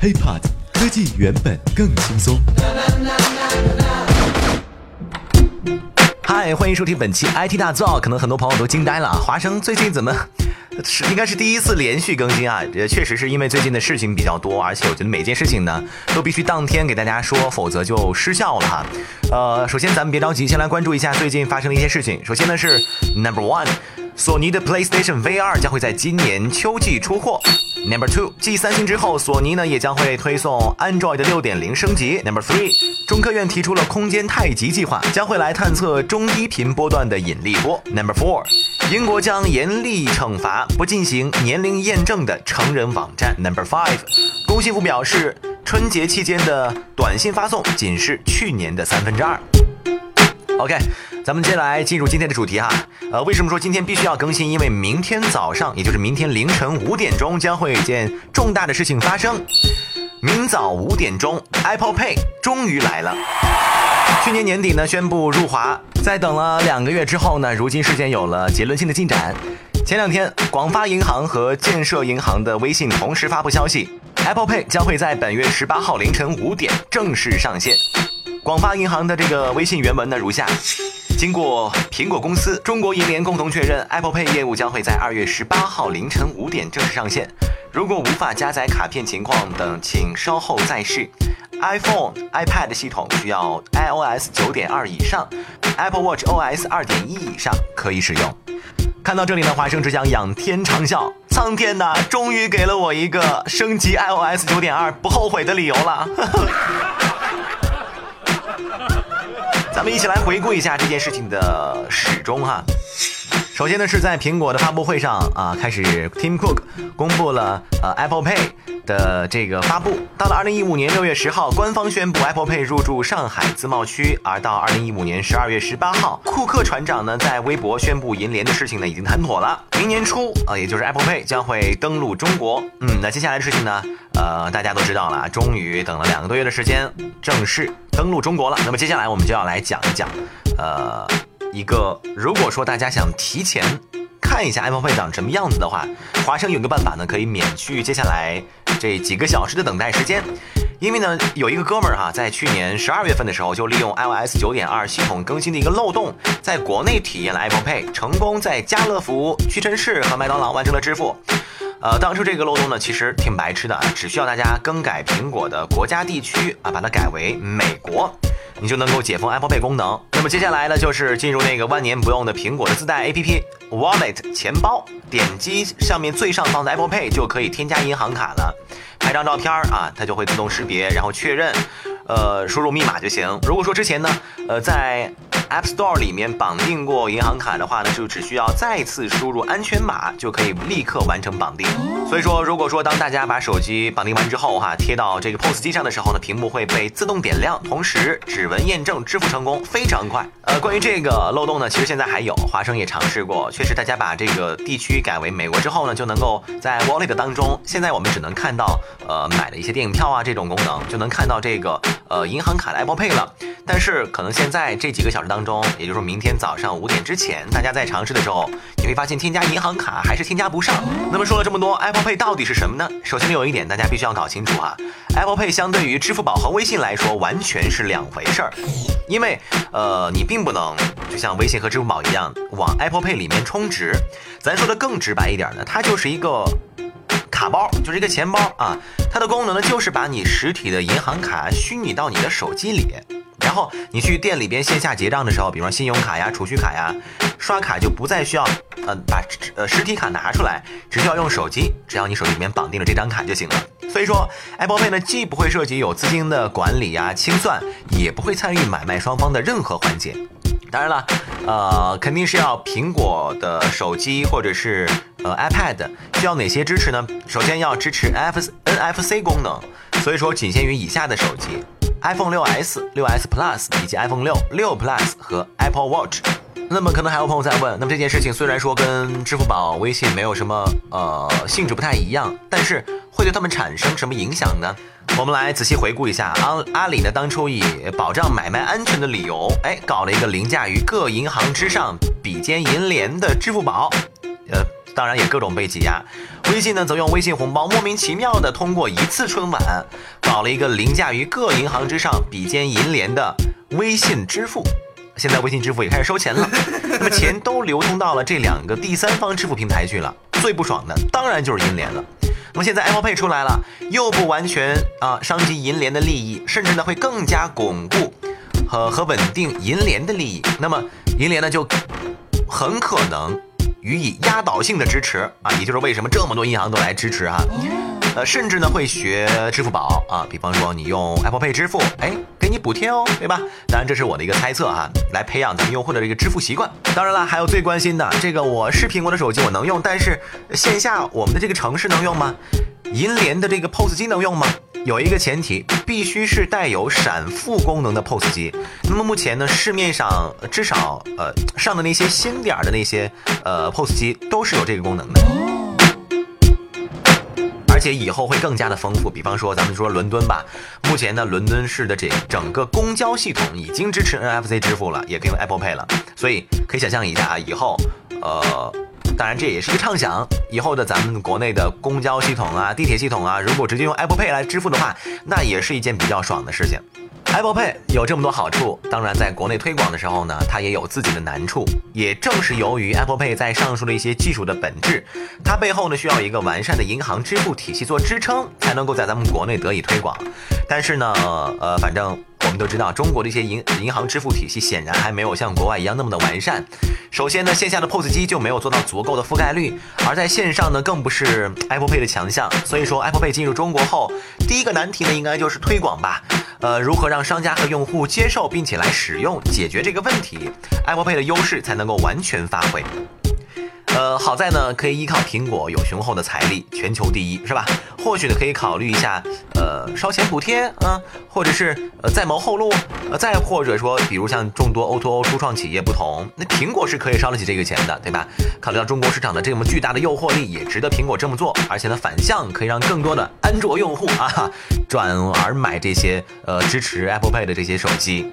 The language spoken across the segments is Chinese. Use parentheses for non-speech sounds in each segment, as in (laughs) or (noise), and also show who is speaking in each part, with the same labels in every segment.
Speaker 1: HiPod 科技原本更轻松。
Speaker 2: 嗨，欢迎收听本期 IT 大造。可能很多朋友都惊呆了啊，华生最近怎么 (laughs) 是应该是第一次连续更新啊？也，确实是因为最近的事情比较多，而且我觉得每件事情呢都必须当天给大家说，否则就失效了哈。呃，首先咱们别着急，先来关注一下最近发生的一些事情。首先呢是 Number One，索尼的 PlayStation VR 将会在今年秋季出货。Number two，继三星之后，索尼呢也将会推送 Android 六点零升级。Number three，中科院提出了空间太极计划，将会来探测中低频波段的引力波。Number four，英国将严厉惩罚不进行年龄验证的成人网站。Number five，工信部表示，春节期间的短信发送仅是去年的三分之二。OK，咱们接下来进入今天的主题哈。呃，为什么说今天必须要更新？因为明天早上，也就是明天凌晨五点钟，将会有一件重大的事情发生。明早五点钟，Apple Pay 终于来了。去年年底呢，宣布入华，在等了两个月之后呢，如今事件有了结论性的进展。前两天，广发银行和建设银行的微信同时发布消息，Apple Pay 将会在本月十八号凌晨五点正式上线。广发银行的这个微信原文呢如下：经过苹果公司、中国银联共同确认，Apple Pay 业务将会在二月十八号凌晨五点正式上线。如果无法加载卡片情况等，请稍后再试。iPhone、iPad 系统需要 iOS 九点二以上，Apple Watch OS 二点一以上可以使用。看到这里呢，华生只想仰天长啸：苍天呐，终于给了我一个升级 iOS 九点二不后悔的理由了。咱们一起来回顾一下这件事情的始终哈。首先呢，是在苹果的发布会上啊，开始 Tim Cook 公布了呃 Apple Pay 的这个发布。到了二零一五年六月十号，官方宣布 Apple Pay 入驻上海自贸区。而到二零一五年十二月十八号，库克船长呢在微博宣布银联的事情呢已经谈妥了，明年初啊，也就是 Apple Pay 将会登陆中国。嗯，那接下来的事情呢，呃，大家都知道了，终于等了两个多月的时间，正式登陆中国了。那么接下来我们就要来讲一讲，呃。一个，如果说大家想提前看一下 Apple Pay 长什么样子的话，华生有个办法呢，可以免去接下来这几个小时的等待时间。因为呢，有一个哥们儿哈，在去年十二月份的时候，就利用 iOS 九点二系统更新的一个漏洞，在国内体验了 Apple Pay，成功在家乐福、屈臣氏和麦当劳完成了支付。呃，当初这个漏洞呢，其实挺白痴的，只需要大家更改苹果的国家地区啊，把它改为美国。你就能够解封 Apple Pay 功能。那么接下来呢，就是进入那个万年不用的苹果的自带 APP Wallet 钱包，点击上面最上方的 Apple Pay 就可以添加银行卡了。拍张照片啊，它就会自动识别，然后确认，呃，输入密码就行。如果说之前呢，呃，在 App Store 里面绑定过银行卡的话呢，就只需要再次输入安全码就可以立刻完成绑定。所以说，如果说当大家把手机绑定完之后哈，贴到这个 POS 机上的时候呢，屏幕会被自动点亮，同时指纹验证支付成功，非常快。呃，关于这个漏洞呢，其实现在还有，华生也尝试过，确实大家把这个地区改为美国之后呢，就能够在 Wallet 当中，现在我们只能看到呃买的一些电影票啊这种功能，就能看到这个呃银行卡的 Apple Pay 了。但是可能现在这几个小时当中，也就是说明天早上五点之前，大家在尝试的时候，你会发现添加银行卡还是添加不上。那么说了这么多，Apple Pay 到底是什么呢？首先有一点大家必须要搞清楚哈，Apple Pay 相对于支付宝和微信来说完全是两回事儿，因为呃你并不能就像微信和支付宝一样往 Apple Pay 里面充值，咱说的更直白一点呢，它就是一个卡包，就是一个钱包啊，它的功能呢就是把你实体的银行卡虚拟到你的手机里。然后你去店里边线下结账的时候，比方信用卡呀、储蓄卡呀，刷卡就不再需要，呃，把呃实体卡拿出来，只需要用手机，只要你手机里面绑定了这张卡就行了。所以说，Apple Pay 呢，既不会涉及有资金的管理呀、清算，也不会参与买卖双方的任何环节。当然了，呃，肯定是要苹果的手机或者是呃 iPad 需要哪些支持呢？首先要支持 NFC 功能，所以说仅限于以下的手机。iPhone 6s、6s Plus 以及 iPhone 6、6 Plus 和 Apple Watch。那么可能还有朋友在问，那么这件事情虽然说跟支付宝、微信没有什么呃性质不太一样，但是会对他们产生什么影响呢？我们来仔细回顾一下，阿阿里呢当初以保障买卖安全的理由，哎，搞了一个凌驾于各银行之上、比肩银联的支付宝，呃。当然也各种被挤压。微信呢，则用微信红包莫名其妙的通过一次春晚，搞了一个凌驾于各银行之上、比肩银联的微信支付。现在微信支付也开始收钱了，(laughs) 那么钱都流通到了这两个第三方支付平台去了。最不爽的当然就是银联了。那么现在 Apple Pay 出来了，又不完全啊伤及银联的利益，甚至呢会更加巩固和和稳定银联的利益。那么银联呢就很可能予以压倒性的支持啊，也就是为什么这么多银行都来支持哈。呃，甚至呢会学支付宝啊，比方说你用 Apple Pay 支付，哎，给你补贴哦，对吧？当然这是我的一个猜测哈，来培养咱们用户的这个支付习惯。当然了，还有最关心的这个，我是苹果的手机，我能用，但是线下我们的这个城市能用吗？银联的这个 POS 机能用吗？有一个前提，必须是带有闪付功能的 POS 机。那么目前呢，市面上至少呃上的那些新点儿的那些呃 POS 机都是有这个功能的。而且以后会更加的丰富，比方说咱们说伦敦吧，目前呢伦敦市的这整个公交系统已经支持 NFC 支付了，也可以用 Apple Pay 了，所以可以想象一下啊，以后，呃，当然这也是一个畅想，以后的咱们国内的公交系统啊、地铁系统啊，如果直接用 Apple Pay 来支付的话，那也是一件比较爽的事情。Apple Pay 有这么多好处，当然在国内推广的时候呢，它也有自己的难处。也正是由于 Apple Pay 在上述的一些技术的本质，它背后呢需要一个完善的银行支付体系做支撑，才能够在咱们国内得以推广。但是呢，呃，反正。我们都知道，中国的一些银银行支付体系显然还没有像国外一样那么的完善。首先呢，线下的 POS 机就没有做到足够的覆盖率，而在线上呢，更不是 Apple Pay 的强项。所以说，Apple Pay 进入中国后，第一个难题呢，应该就是推广吧。呃，如何让商家和用户接受并且来使用，解决这个问题，Apple Pay 的优势才能够完全发挥。呃，好在呢，可以依靠苹果有雄厚的财力，全球第一，是吧？或许呢，可以考虑一下，呃，烧钱补贴啊，或者是呃再谋后路，呃，再或者说，比如像众多 O2O 初创企业不同，那苹果是可以烧得起这个钱的，对吧？考虑到中国市场的这么巨大的诱惑力，也值得苹果这么做，而且呢，反向可以让更多的安卓用户啊，转而买这些呃支持 Apple Pay 的这些手机。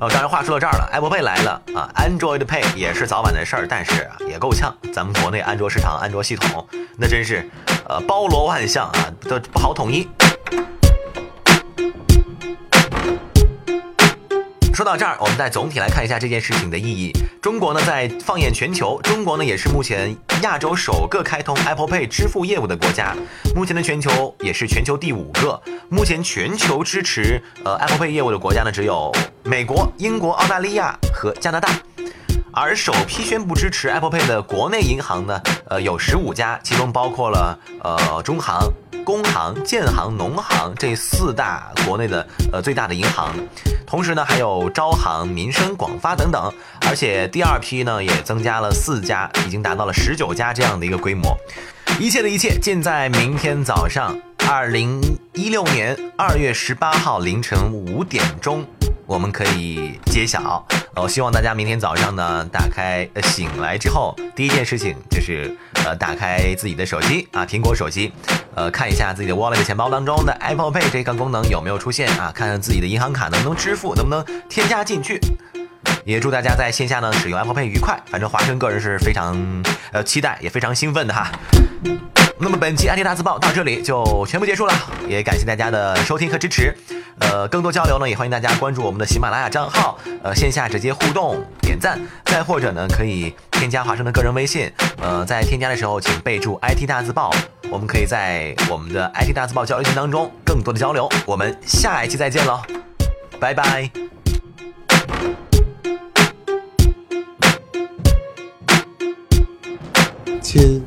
Speaker 2: 呃，当然话说到这儿了，Apple Pay 来了啊，Android Pay 也是早晚的事儿，但是也够呛。咱们国内安卓市场、安卓系统那真是呃包罗万象啊，都不好统一。说到这儿，我们再总体来看一下这件事情的意义。中国呢，在放眼全球，中国呢也是目前亚洲首个开通 Apple Pay 支付业务的国家。目前的全球也是全球第五个。目前全球支持呃 Apple Pay 业务的国家呢，只有美国、英国、澳大利亚和加拿大。而首批宣布支持 Apple Pay 的国内银行呢，呃，有十五家，其中包括了呃中行、工行、建行、农行这四大国内的呃最大的银行，同时呢还有招行、民生、广发等等，而且第二批呢也增加了四家，已经达到了十九家这样的一个规模。一切的一切尽在明天早上，二零一六年二月十八号凌晨五点钟。我们可以揭晓，我，希望大家明天早上呢，打开醒来之后，第一件事情就是呃打开自己的手机啊，苹果手机，呃看一下自己的 Wallet 钱包当中的 Apple Pay 这个功能有没有出现啊，看看自己的银行卡能不能支付，能不能添加进去。也祝大家在线下呢使用 Apple Pay 愉快，反正华生个人是非常呃期待，也非常兴奋的哈。那么本期 IT 大字报到这里就全部结束了，也感谢大家的收听和支持。呃，更多交流呢，也欢迎大家关注我们的喜马拉雅账号，呃，线下直接互动点赞，再或者呢，可以添加华生的个人微信，呃，在添加的时候请备注 IT 大字报，我们可以在我们的 IT 大字报交流群当中更多的交流，我们下一期再见喽，拜拜，
Speaker 3: 亲，